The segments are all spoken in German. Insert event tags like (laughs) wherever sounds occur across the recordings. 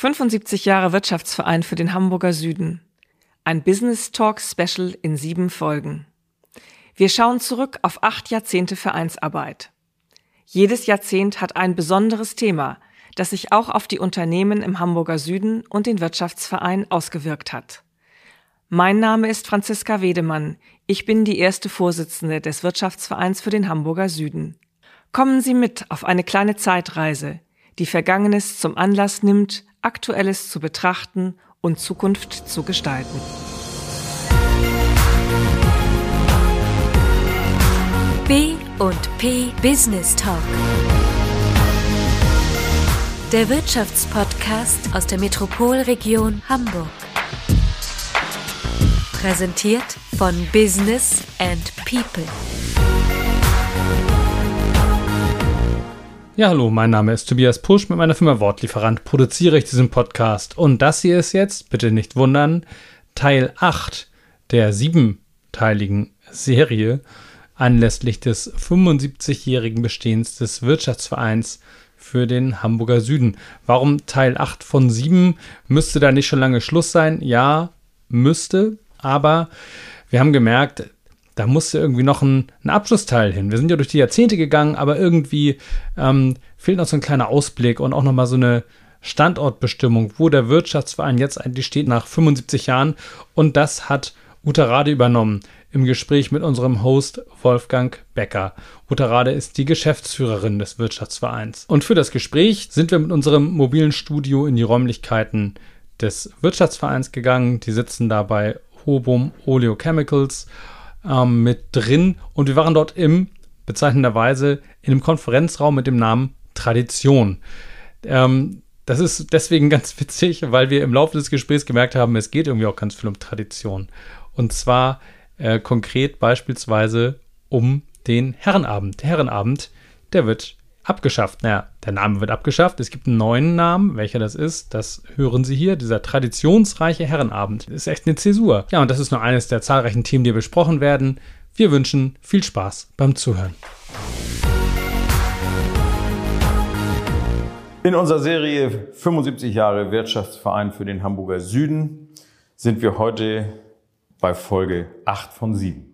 75 Jahre Wirtschaftsverein für den Hamburger Süden. Ein Business Talk Special in sieben Folgen. Wir schauen zurück auf acht Jahrzehnte Vereinsarbeit. Jedes Jahrzehnt hat ein besonderes Thema, das sich auch auf die Unternehmen im Hamburger Süden und den Wirtschaftsverein ausgewirkt hat. Mein Name ist Franziska Wedemann. Ich bin die erste Vorsitzende des Wirtschaftsvereins für den Hamburger Süden. Kommen Sie mit auf eine kleine Zeitreise, die Vergangenes zum Anlass nimmt, Aktuelles zu betrachten und Zukunft zu gestalten. B und P Business Talk. Der Wirtschaftspodcast aus der Metropolregion Hamburg. Präsentiert von Business and People. Ja, hallo, mein Name ist Tobias Pusch. Mit meiner Firma Wortlieferant produziere ich diesen Podcast. Und das hier ist jetzt, bitte nicht wundern, Teil 8 der siebenteiligen Serie anlässlich des 75-jährigen Bestehens des Wirtschaftsvereins für den Hamburger Süden. Warum Teil 8 von 7? Müsste da nicht schon lange Schluss sein? Ja, müsste, aber wir haben gemerkt, da musste irgendwie noch ein, ein, Abschlussteil hin. Wir sind ja durch die Jahrzehnte gegangen, aber irgendwie ähm, fehlt noch so ein kleiner Ausblick und auch nochmal so eine Standortbestimmung, wo der Wirtschaftsverein jetzt eigentlich steht nach 75 Jahren. Und das hat Uta Rade übernommen im Gespräch mit unserem Host Wolfgang Becker. Uta Rade ist die Geschäftsführerin des Wirtschaftsvereins. Und für das Gespräch sind wir mit unserem mobilen Studio in die Räumlichkeiten des Wirtschaftsvereins gegangen. Die sitzen da bei Hobum Oleochemicals ähm, mit drin und wir waren dort im, bezeichnenderweise, in einem Konferenzraum mit dem Namen Tradition. Ähm, das ist deswegen (laughs) ganz witzig, weil wir im Laufe des Gesprächs gemerkt haben, es geht irgendwie auch ganz viel um Tradition. Und zwar äh, konkret beispielsweise um den Herrenabend. Der Herrenabend, der wird abgeschafft. Naja, der Name wird abgeschafft. Es gibt einen neuen Namen. Welcher das ist, das hören Sie hier. Dieser traditionsreiche Herrenabend. Ist echt eine Zäsur. Ja, und das ist nur eines der zahlreichen Themen, die besprochen werden. Wir wünschen viel Spaß beim Zuhören. In unserer Serie 75 Jahre Wirtschaftsverein für den Hamburger Süden sind wir heute bei Folge 8 von 7.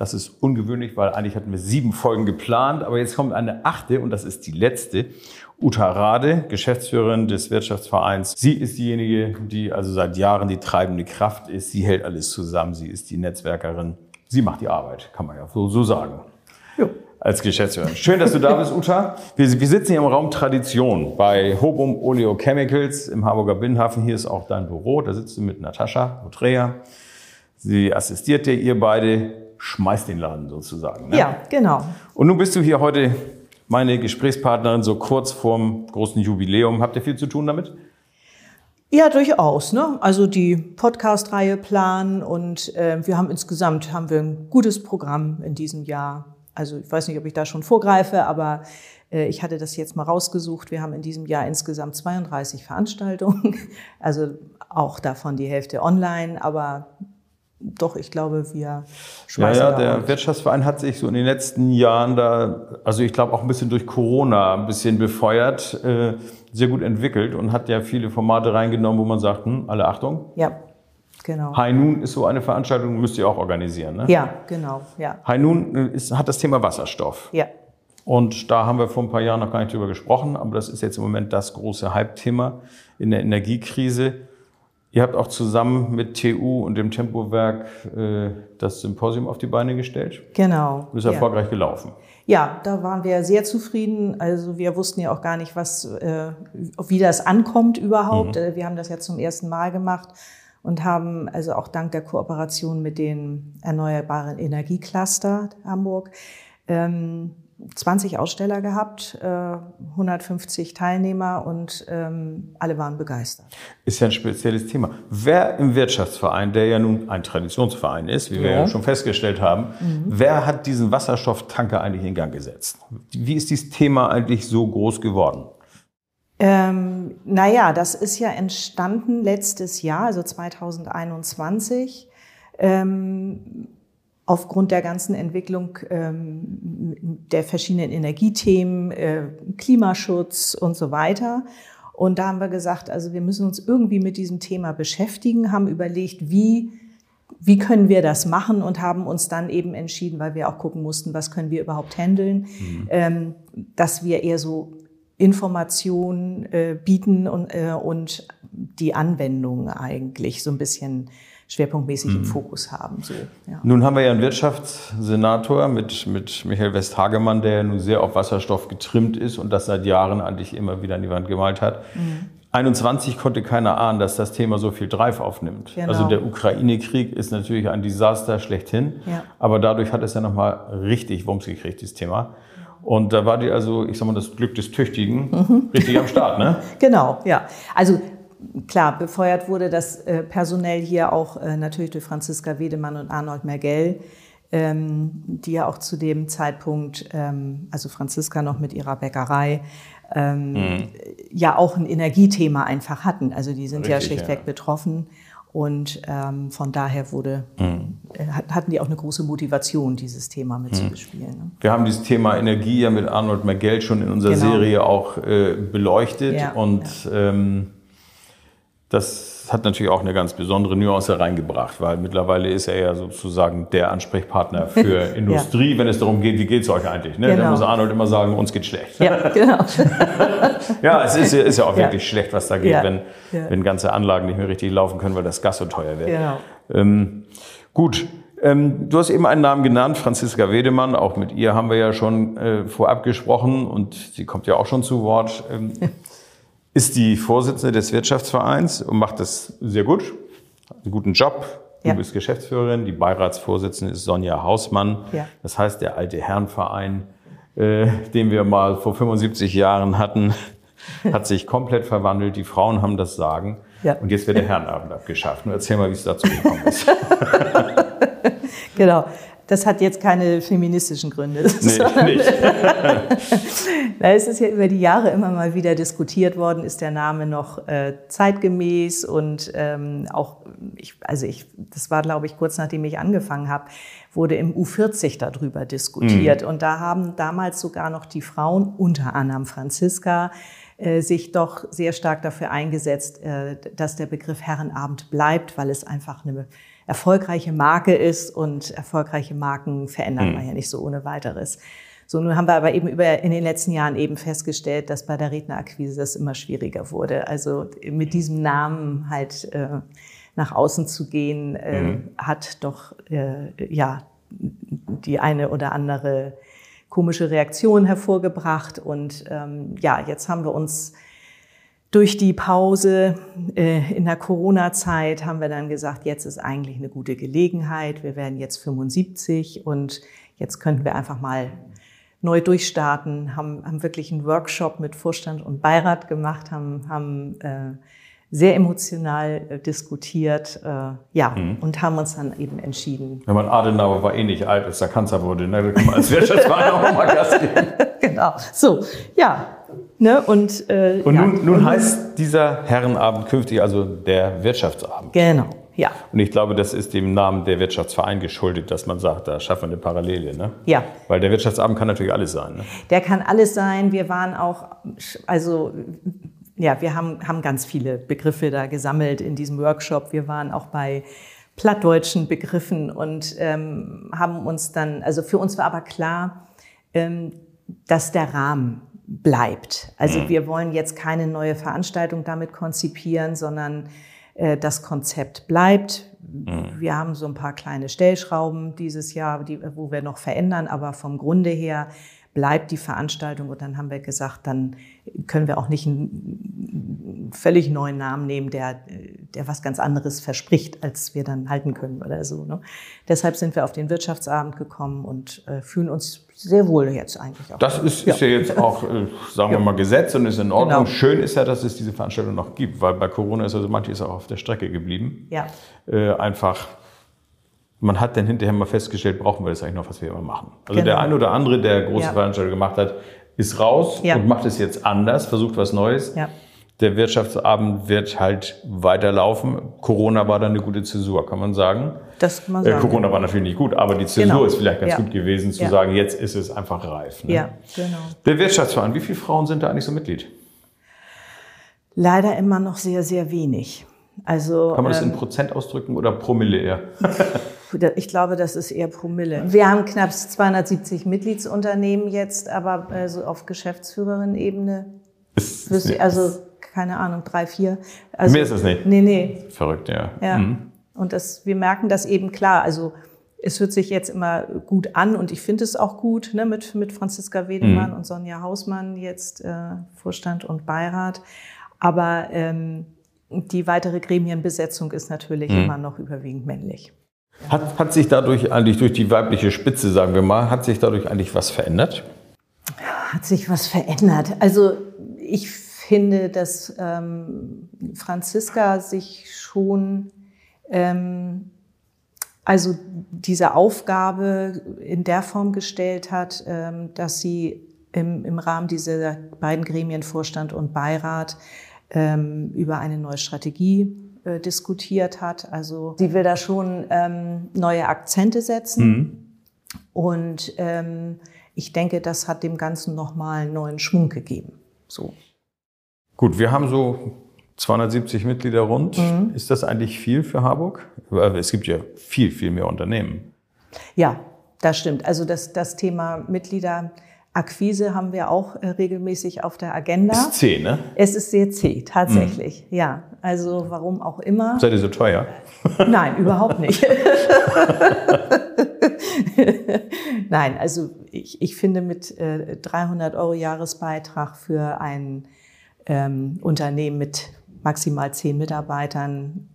Das ist ungewöhnlich, weil eigentlich hatten wir sieben Folgen geplant, aber jetzt kommt eine achte und das ist die letzte. Uta Rade, Geschäftsführerin des Wirtschaftsvereins. Sie ist diejenige, die also seit Jahren die treibende Kraft ist. Sie hält alles zusammen. Sie ist die Netzwerkerin. Sie macht die Arbeit, kann man ja so, so sagen. Ja. Als Geschäftsführerin. Schön, dass du da bist, Uta. Wir, wir sitzen hier im Raum Tradition bei Hobum Oleochemicals im Harburger Binnenhafen. Hier ist auch dein Büro. Da sitzt du mit Natascha Mutrea. Sie assistiert dir, ihr beide schmeißt den Laden sozusagen. Ne? Ja, genau. Und nun bist du hier heute meine Gesprächspartnerin so kurz vorm großen Jubiläum. Habt ihr viel zu tun damit? Ja, durchaus. Ne? Also die Podcast-Reihe planen und äh, wir haben insgesamt haben wir ein gutes Programm in diesem Jahr. Also ich weiß nicht, ob ich da schon vorgreife, aber äh, ich hatte das jetzt mal rausgesucht. Wir haben in diesem Jahr insgesamt 32 Veranstaltungen, (laughs) also auch davon die Hälfte online, aber doch, ich glaube, wir schmeißen. Ja, ja, der Wirtschaftsverein hat sich so in den letzten Jahren da, also ich glaube auch ein bisschen durch Corona ein bisschen befeuert, äh, sehr gut entwickelt und hat ja viele Formate reingenommen, wo man sagt, hm, alle Achtung. Ja, genau. High Noon ist so eine Veranstaltung, müsst ihr auch organisieren, ne? Ja, genau, ja. High Noon äh, ist, hat das Thema Wasserstoff. Ja. Und da haben wir vor ein paar Jahren noch gar nicht drüber gesprochen, aber das ist jetzt im Moment das große Hype-Thema in der Energiekrise. Ihr habt auch zusammen mit TU und dem Tempowerk äh, das Symposium auf die Beine gestellt. Genau. Ist erfolgreich ja. gelaufen. Ja, da waren wir sehr zufrieden. Also wir wussten ja auch gar nicht, was, äh, wie das ankommt überhaupt. Mhm. Äh, wir haben das ja zum ersten Mal gemacht und haben also auch dank der Kooperation mit den erneuerbaren Energiecluster Hamburg ähm, 20 Aussteller gehabt, 150 äh, Teilnehmer und ähm, alle waren begeistert. Ist ja ein spezielles Thema. Wer im Wirtschaftsverein, der ja nun ein Traditionsverein ist, wie ja. wir ja schon festgestellt haben, mhm. wer hat diesen Wasserstofftanker eigentlich in Gang gesetzt? Wie ist dieses Thema eigentlich so groß geworden? Ähm, naja, das ist ja entstanden letztes Jahr, also 2021. Ähm, aufgrund der ganzen Entwicklung ähm, der verschiedenen Energiethemen, äh, Klimaschutz und so weiter. Und da haben wir gesagt, also wir müssen uns irgendwie mit diesem Thema beschäftigen, haben überlegt, wie, wie können wir das machen und haben uns dann eben entschieden, weil wir auch gucken mussten, was können wir überhaupt handeln, mhm. ähm, dass wir eher so Informationen äh, bieten und, äh, und die Anwendung eigentlich so ein bisschen schwerpunktmäßig mhm. im Fokus haben. So, ja. Nun haben wir ja einen Wirtschaftssenator mit, mit Michael Westhagemann, der nun sehr auf Wasserstoff getrimmt ist und das seit Jahren eigentlich immer wieder an die Wand gemalt hat. Mhm. 21 konnte keiner ahnen, dass das Thema so viel Drive aufnimmt. Genau. Also der Ukraine-Krieg ist natürlich ein Desaster schlechthin, ja. aber dadurch hat es ja nochmal richtig Wumms gekriegt, dieses Thema. Und da war die also, ich sag mal, das Glück des Tüchtigen mhm. richtig am Start, ne? (laughs) Genau, ja. Also klar, befeuert wurde das äh, personell hier auch äh, natürlich durch Franziska Wedemann und Arnold Mergell, ähm, die ja auch zu dem Zeitpunkt, ähm, also Franziska noch mit ihrer Bäckerei, ähm, mhm. ja auch ein Energiethema einfach hatten. Also die sind Richtig, ja schlichtweg ja. betroffen. Und ähm, von daher wurde, mhm. Äh, hatten die auch eine große Motivation, dieses Thema mitzubespielen. Mhm. Ne? Wir haben dieses Thema Energie ja mit Arnold Mergell schon in unserer genau. Serie auch äh, beleuchtet. Ja, und ja. Ähm, das hat natürlich auch eine ganz besondere Nuance reingebracht, weil mittlerweile ist er ja sozusagen der Ansprechpartner (laughs) für Industrie, ja. wenn es darum geht, wie geht es euch eigentlich? Ne? Genau. Da muss Arnold immer sagen, uns geht schlecht. Ja, (laughs) genau. (laughs) ja es ist, ist, ja auch wirklich schlecht, was da geht, ja. Wenn, wenn ganze Anlagen nicht mehr richtig laufen können, weil das Gas so teuer wird. Genau. Ähm, gut, ähm, du hast eben einen Namen genannt, Franziska Wedemann. Auch mit ihr haben wir ja schon äh, vorab gesprochen und sie kommt ja auch schon zu Wort. Ähm, ist die Vorsitzende des Wirtschaftsvereins und macht das sehr gut, einen guten Job. Du ja. bist Geschäftsführerin, die Beiratsvorsitzende ist Sonja Hausmann. Ja. Das heißt, der alte Herrenverein, äh, den wir mal vor 75 Jahren hatten, (laughs) hat sich komplett verwandelt. Die Frauen haben das Sagen. Ja. Und jetzt wird der Herrenabend abgeschafft. Nur erzähl mal, wie es dazu gekommen ist. (laughs) (laughs) genau. Das hat jetzt keine feministischen Gründe. Nee, (laughs) nicht. (laughs) es ist ja über die Jahre immer mal wieder diskutiert worden, ist der Name noch äh, zeitgemäß und ähm, auch, ich, also ich, das war glaube ich kurz nachdem ich angefangen habe, wurde im U40 darüber diskutiert. Mhm. Und da haben damals sogar noch die Frauen, unter anderem Franziska, äh, sich doch sehr stark dafür eingesetzt, äh, dass der Begriff Herrenabend bleibt, weil es einfach eine erfolgreiche Marke ist und erfolgreiche Marken verändert mhm. man ja nicht so ohne weiteres. So, nun haben wir aber eben über, in den letzten Jahren eben festgestellt, dass bei der Rednerakquise das immer schwieriger wurde. Also mit diesem Namen halt äh, nach außen zu gehen, äh, mhm. hat doch äh, ja die eine oder andere komische Reaktion hervorgebracht. Und ähm, ja, jetzt haben wir uns durch die Pause äh, in der Corona-Zeit haben wir dann gesagt, jetzt ist eigentlich eine gute Gelegenheit. Wir werden jetzt 75 und jetzt könnten wir einfach mal neu durchstarten, haben, haben wirklich einen Workshop mit Vorstand und Beirat gemacht, haben, haben äh, sehr emotional äh, diskutiert, äh, ja, mhm. und haben uns dann eben entschieden. Wenn man Adenauer war eh nicht alt, als er Kanzler wurde, ne, als Wirtschaftsverein auch mal Gas geben. (laughs) genau, so, ja, Ne? Und, äh, und nun, ja. nun heißt dieser Herrenabend künftig also der Wirtschaftsabend. Genau, ja. Und ich glaube, das ist dem Namen der Wirtschaftsverein geschuldet, dass man sagt, da schaffen wir eine Parallele. Ne? Ja. Weil der Wirtschaftsabend kann natürlich alles sein. Ne? Der kann alles sein. Wir waren auch, also ja, wir haben, haben ganz viele Begriffe da gesammelt in diesem Workshop. Wir waren auch bei plattdeutschen Begriffen und ähm, haben uns dann, also für uns war aber klar, ähm, dass der Rahmen bleibt. Also mhm. wir wollen jetzt keine neue Veranstaltung damit konzipieren, sondern äh, das Konzept bleibt. Mhm. Wir haben so ein paar kleine Stellschrauben dieses Jahr, die, wo wir noch verändern, aber vom Grunde her bleibt die Veranstaltung. Und dann haben wir gesagt, dann können wir auch nicht einen völlig neuen Namen nehmen, der, der was ganz anderes verspricht, als wir dann halten können oder so. Ne? Deshalb sind wir auf den Wirtschaftsabend gekommen und äh, fühlen uns sehr wohl jetzt eigentlich auch. Das ist, ist ja. ja jetzt auch, äh, sagen wir mal, Gesetz und ist in Ordnung. Genau. Schön ist ja, dass es diese Veranstaltung noch gibt, weil bei Corona ist also manches auch auf der Strecke geblieben. Ja. Äh, einfach man hat dann hinterher mal festgestellt, brauchen wir das eigentlich noch, was wir immer machen. Also genau. der eine oder andere, der große ja. Veranstaltungen gemacht hat, ist raus ja. und macht es jetzt anders, versucht was Neues. Ja. Der Wirtschaftsabend wird halt weiterlaufen. Corona war dann eine gute Zäsur, kann man sagen. Das kann man sagen. Äh, Corona war natürlich nicht gut, aber die Zäsur genau. ist vielleicht ganz ja. gut gewesen, zu sagen, jetzt ist es einfach reif. Ne? Ja, genau. Der Wirtschaftsverein, wie viele Frauen sind da eigentlich so Mitglied? Leider immer noch sehr, sehr wenig. Also, Kann man das in ähm, Prozent ausdrücken oder Promille eher? (laughs) ich glaube, das ist eher Promille. Wir haben knapp 270 Mitgliedsunternehmen jetzt, aber also auf Geschäftsführerin-Ebene, also keine Ahnung, drei, vier. Also, Mehr ist es nicht. Nee, nee, Verrückt, ja. Ja. Mhm. Und das, wir merken das eben klar. Also es hört sich jetzt immer gut an und ich finde es auch gut ne, mit, mit Franziska Wedemann Mhm. und Sonja Hausmann jetzt äh, Vorstand und Beirat. Aber ähm, die weitere Gremienbesetzung ist natürlich Mhm. immer noch überwiegend männlich. Hat, hat sich dadurch eigentlich durch die weibliche Spitze, sagen wir mal, hat sich dadurch eigentlich was verändert? Hat sich was verändert? Also ich finde, dass ähm, Franziska sich schon ähm, also diese Aufgabe in der Form gestellt hat, ähm, dass sie im, im Rahmen dieser beiden Gremien Vorstand und Beirat ähm, über eine neue Strategie äh, diskutiert hat. Also sie will da schon ähm, neue Akzente setzen. Und ähm, ich denke, das hat dem Ganzen nochmal einen neuen Schwung gegeben. So. Gut, wir haben so 270 Mitglieder rund. Mhm. Ist das eigentlich viel für Harburg? Es gibt ja viel, viel mehr Unternehmen. Ja, das stimmt. Also das, das Thema Mitgliederakquise haben wir auch äh, regelmäßig auf der Agenda. Ist zäh, ne? Es ist sehr zäh, tatsächlich. Ja, also warum auch immer. Seid ihr so teuer? (laughs) Nein, überhaupt nicht. (laughs) Nein, also ich, ich finde mit äh, 300 Euro Jahresbeitrag für ein ähm, Unternehmen mit maximal zehn Mitarbeitern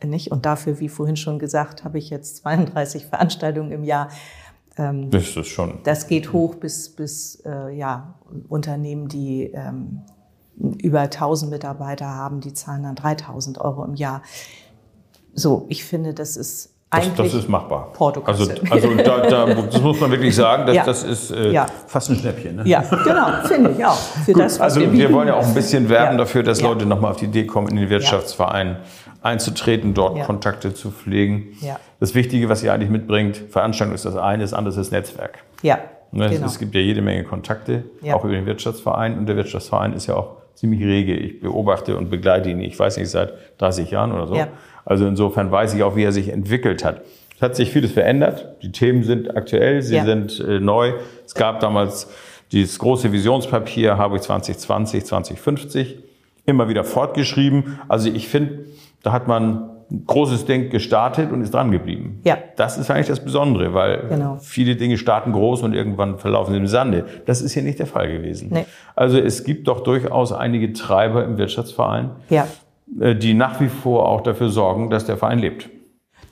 äh, nicht und dafür, wie vorhin schon gesagt, habe ich jetzt 32 Veranstaltungen im Jahr. Ähm, Das ist schon. das geht hoch bis, bis äh, ja, Unternehmen, die ähm, über 1000 Mitarbeiter haben, die zahlen dann 3000 Euro im Jahr. So, ich finde, das ist Das, das ist machbar. Portokasse. Also, also da, da, das muss man wirklich sagen, dass Ja. das ist äh, Ja. fast ein Schnäppchen. Ne? ja, genau, finde ich auch. Für Gut, das, also wir bieten. wollen ja auch ein bisschen werben Ja. dafür, dass Ja. Leute nochmal auf die Idee kommen, in den Wirtschaftsverein einzutreten, dort Ja. Kontakte zu pflegen. Ja. Das Wichtige, was ihr eigentlich mitbringt, Veranstaltung ist das eine, das andere ist das Netzwerk. Ja, Ne, es- genau. Es gibt ja jede Menge Kontakte, Ja. auch über den Wirtschaftsverein. Und der Wirtschaftsverein ist ja auch ziemlich rege. Ich beobachte und begleite ihn, ich weiß nicht, seit 30 Jahren oder so. Also insofern weiß ich auch, wie er sich entwickelt hat. Es hat sich vieles verändert. Die Themen sind aktuell, sie Ja. sind äh, neu. Es gab damals dieses große Visionspapier Harburg 2020, 2050, immer wieder fortgeschrieben. Also ich finde, da hat man ein großes Ding gestartet und ist dran geblieben. Ja. Das ist eigentlich das Besondere, weil Genau. viele Dinge starten groß und irgendwann verlaufen sie im Sande. Das ist hier nicht der Fall gewesen. Nee. Also es gibt doch durchaus einige Treiber im Wirtschaftsverein, ja, die nach wie vor auch dafür sorgen, dass der Verein lebt.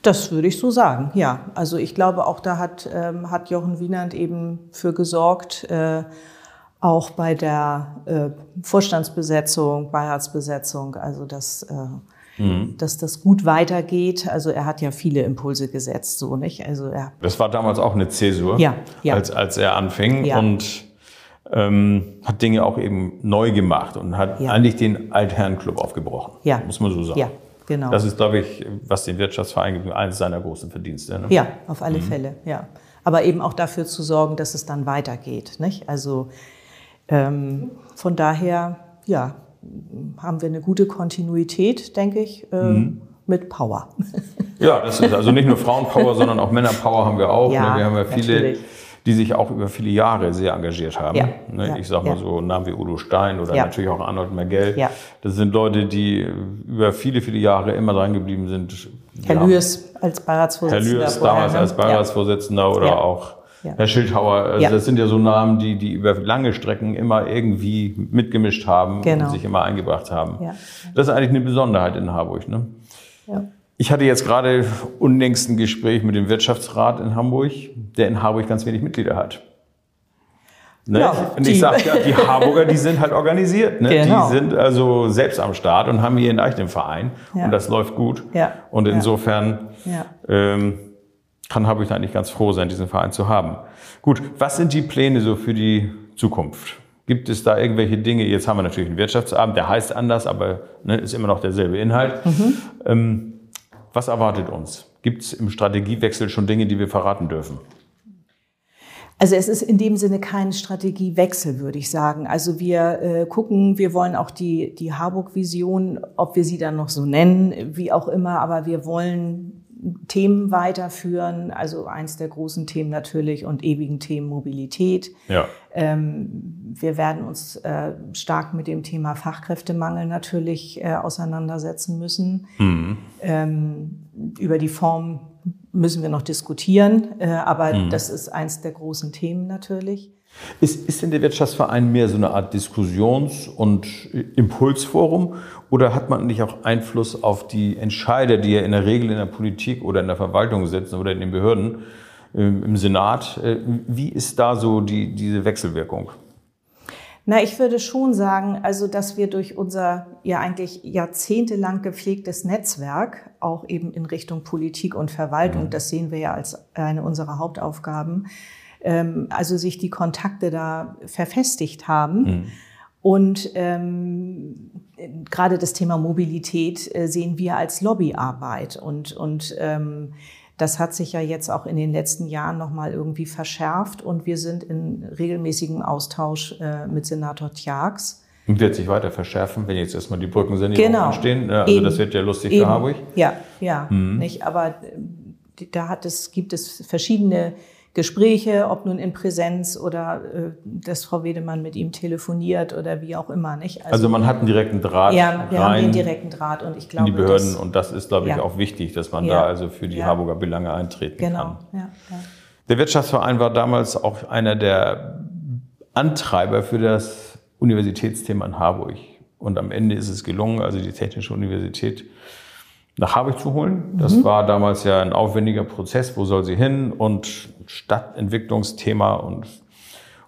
das würde ich so sagen. Ja, also ich glaube, auch da hat, ähm, hat Jochen Wienand eben für gesorgt, äh, auch bei der äh, Vorstandsbesetzung, Beiratsbesetzung, also dass, äh, Mhm. dass das gut weitergeht. Also er hat ja viele Impulse gesetzt, so nicht? Also er Das war damals auch eine Zäsur, Ja, ja. Als, als er anfing Ja. und ähm, hat Dinge auch eben neu gemacht und hat Ja. eigentlich den Altherrenclub aufgebrochen. Ja. Muss man so sagen. Ja, genau. Das ist, glaube ich, was den Wirtschaftsverein gibt, eines seiner großen Verdienste. Ne? Ja, auf alle Fälle, ja. Aber eben auch dafür zu sorgen, dass es dann weitergeht. Nicht? Also ähm, von daher, ja, haben wir eine gute Kontinuität, denke ich, ähm, mit Power. Ja, das ist also nicht nur Frauenpower, (laughs) sondern auch Männerpower haben wir auch. Ja, ne? Wir haben ja viele, natürlich. Die sich auch über viele Jahre sehr engagiert haben. Ja, Ne? ja, Ich sag mal ja. so Namen wie Udo Stein oder natürlich auch Arnold Mergell. Das sind Leute, die über viele, viele Jahre immer dran geblieben sind. Herr Ja. Lüers als Herr Beiratsvorsitzender. Lüers vorher, damals ne? als Beiratsvorsitzender oder auch. Herr Schildhauer. Also. Das sind ja so Namen, die, die über lange Strecken immer irgendwie mitgemischt haben Genau. und sich immer eingebracht haben. Das ist eigentlich eine Besonderheit in Harburg. Ne? Ja. Ich hatte jetzt gerade unlängst ein Gespräch mit dem Wirtschaftsrat in Hamburg, der in Harburg ganz wenig Mitglieder hat. Ne? Ja, und ich sage ja, die Harburger, die sind halt organisiert. Ne? Genau. Die sind also selbst am Start und haben ihren eigenen Verein. Ja. Und das läuft gut. Ja. Und insofern ähm, kann Harburg eigentlich ganz froh sein, diesen Verein zu haben. Gut, was sind die Pläne so für die Zukunft? Gibt es da irgendwelche Dinge? Jetzt haben wir natürlich einen Wirtschaftsabend, der heißt anders, aber ne, ist immer noch derselbe Inhalt. Mhm. Ähm, was erwartet uns? Gibt es im Strategiewechsel schon Dinge, die wir verraten dürfen? Also es ist in dem Sinne kein Strategiewechsel, würde ich sagen. Also wir äh, gucken, wir wollen auch die, die Harburg-Vision, ob wir sie dann noch so nennen, wie auch immer, aber wir wollen Themen weiterführen. Also eins der großen Themen natürlich und ewigen Themen Mobilität. Ja. Ähm, wir werden uns äh, stark mit dem Thema Fachkräftemangel natürlich äh, auseinandersetzen müssen. Mhm. Ähm, über die Form müssen wir noch diskutieren, äh, aber Mhm. das ist eins der großen Themen natürlich. Ist, ist denn der Wirtschaftsverein mehr so eine Art Diskussions- und Impulsforum oder hat man nicht auch Einfluss auf die Entscheider, die ja in der Regel in der Politik oder in der Verwaltung sitzen oder in den Behörden, ähm, im Senat? Äh, Wie ist da so die, diese Wechselwirkung? Na, ich würde schon sagen, also, dass wir durch unser ja eigentlich jahrzehntelang gepflegtes Netzwerk auch eben in Richtung Politik und Verwaltung, das sehen wir ja als eine unserer Hauptaufgaben, ähm, also sich die Kontakte da verfestigt haben. Und ähm, gerade das Thema Mobilität äh, sehen wir als Lobbyarbeit. Und, und ähm, das hat sich ja jetzt auch in den letzten Jahren nochmal irgendwie verschärft und wir sind in regelmäßigem Austausch äh, mit Senator Tjax. Und wird sich weiter verschärfen, wenn jetzt erstmal die Brückensanierung Genau. anstehen? Ja, Also Eben. das wird ja lustig Eben. für Harburg. Ja, ja, nicht. Aber äh, da hat es, gibt es verschiedene Gespräche, ob nun in Präsenz oder äh, dass Frau Wedemann mit ihm telefoniert oder wie auch immer, nicht? Also man hat einen direkten Draht ja, wir haben den direkten Draht und ich in glaube, die Behörden das, und das ist, glaube ich, Ja. auch wichtig, dass man Ja. da also für die Ja. Harburger Belange eintreten genau, kann. ja. Der Wirtschaftsverein war damals auch einer der Antreiber für das Universitätsthema in Harburg. Und am Ende ist es gelungen, also die Technische Universität nach Harburg zu holen. Das war damals ja ein aufwendiger Prozess. Wo soll sie hin? Und Stadtentwicklungsthema und,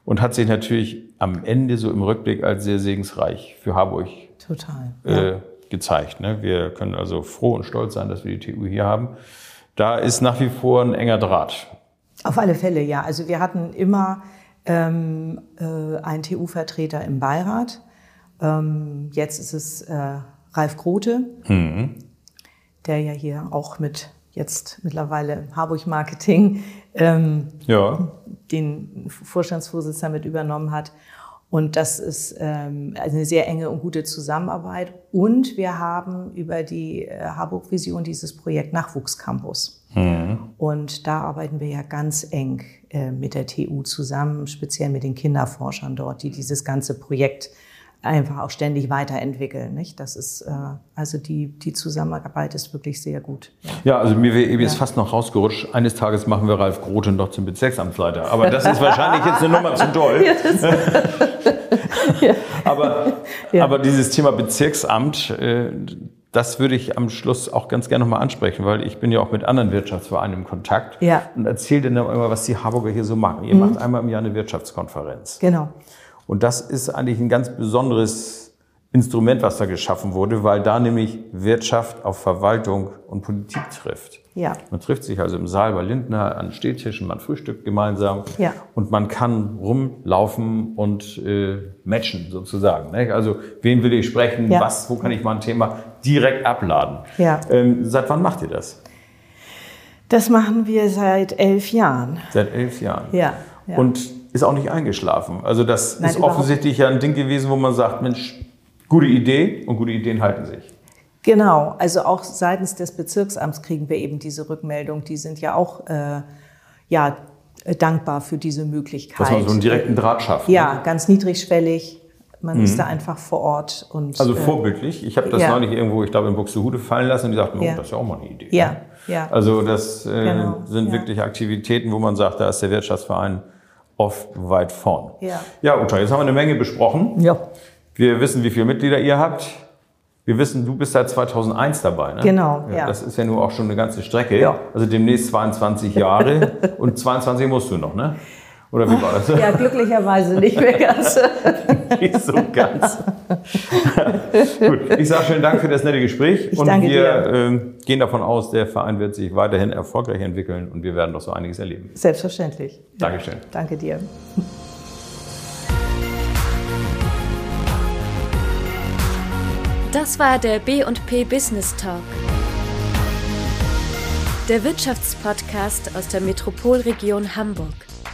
und hat sich natürlich am Ende so im Rückblick als sehr segensreich für Harburg total. äh, gezeigt. Ne? Wir können also froh und stolz sein, dass wir die TU hier haben. Da ist nach wie vor ein enger Draht. Auf alle Fälle, ja. Also wir hatten immer ähm, äh, einen TU-Vertreter im Beirat. Ähm, jetzt ist es äh, Ralf Grote, der ja hier auch mit jetzt mittlerweile Harburg Marketing ähm, Ja. den Vorstandsvorsitzenden mit übernommen hat. Und das ist ähm, also eine sehr enge und gute Zusammenarbeit. Und wir haben über die äh, Harburg-Vision dieses Projekt Nachwuchscampus. Und da arbeiten wir ja ganz eng äh, mit der TU zusammen, speziell mit den Kinderforschern dort, die dieses ganze Projekt einfach auch ständig weiterentwickeln. Nicht? Das ist äh, also die, die Zusammenarbeit ist wirklich sehr gut. Ja. Ja, also mir wäre eben jetzt fast noch rausgerutscht. Eines Tages machen wir Ralf Grote noch zum Bezirksamtsleiter. Aber das ist wahrscheinlich jetzt eine Nummer zu doll. (laughs) (laughs) aber, Ja. aber dieses Thema Bezirksamt, äh, das würde ich am Schluss auch ganz gerne nochmal ansprechen, weil ich bin ja auch mit anderen Wirtschaftsvereinen im Kontakt Ja. und erzähle dann immer, was die Harburger hier so machen. Ihr macht einmal im Jahr eine Wirtschaftskonferenz. Genau. Und das ist eigentlich ein ganz besonderes Instrument, was da geschaffen wurde, weil da nämlich Wirtschaft auf Verwaltung und Politik trifft. Ja. Man trifft sich also im Saal bei Lindner an Stehtischen, man frühstückt gemeinsam Ja. und man kann rumlaufen und äh, matchen sozusagen. Ne? Also wen will ich sprechen, Ja. was, wo kann ich mal ein Thema direkt abladen. Ja. Ähm, seit wann macht ihr das? Das machen wir seit elf Jahren. Seit elf Jahren. Ja. ja. Und ist auch nicht eingeschlafen. Also das Nein, ist offensichtlich ja ein Ding gewesen, wo man sagt, Mensch, gute Idee und gute Ideen halten sich. Genau, also auch seitens des Bezirksamts kriegen wir eben diese Rückmeldung. Die sind ja auch äh, ja, äh, dankbar für diese Möglichkeit. Dass man so einen direkten Draht schafft. Ja, Ne? ganz niedrigschwellig. Man ist da einfach vor Ort und Also äh, vorbildlich. Ich habe das ja. neulich irgendwo, ich glaube, in Buxtehude fallen lassen und die sagten, oh, Ja. das ist ja auch mal eine Idee. Ja, ne? ja. Also das äh, Genau, sind wirklich Aktivitäten, wo man sagt, da ist der Wirtschaftsverein oft weit vorn. Ja. Ja, Uta, jetzt haben wir eine Menge besprochen. ja, Wir wissen, wie viele Mitglieder ihr habt. Wir wissen, du bist seit 2001 dabei. Ne? Genau, ja. Das ist ja nur auch schon eine ganze Strecke. Ja. Also demnächst 22 Jahre (laughs) und 22 musst du noch, ne? Oder wie war das? ja, glücklicherweise nicht mehr ganz. (laughs) Nicht so ganz. Gut, ich sage schönen Dank für das nette Gespräch. Ich und danke wir dir. ähm, gehen davon aus, der Verein wird sich weiterhin erfolgreich entwickeln und wir werden noch so einiges erleben. Selbstverständlich. Dankeschön. Danke dir. Das war der B&P Business Talk. Der Wirtschaftspodcast aus der Metropolregion Hamburg.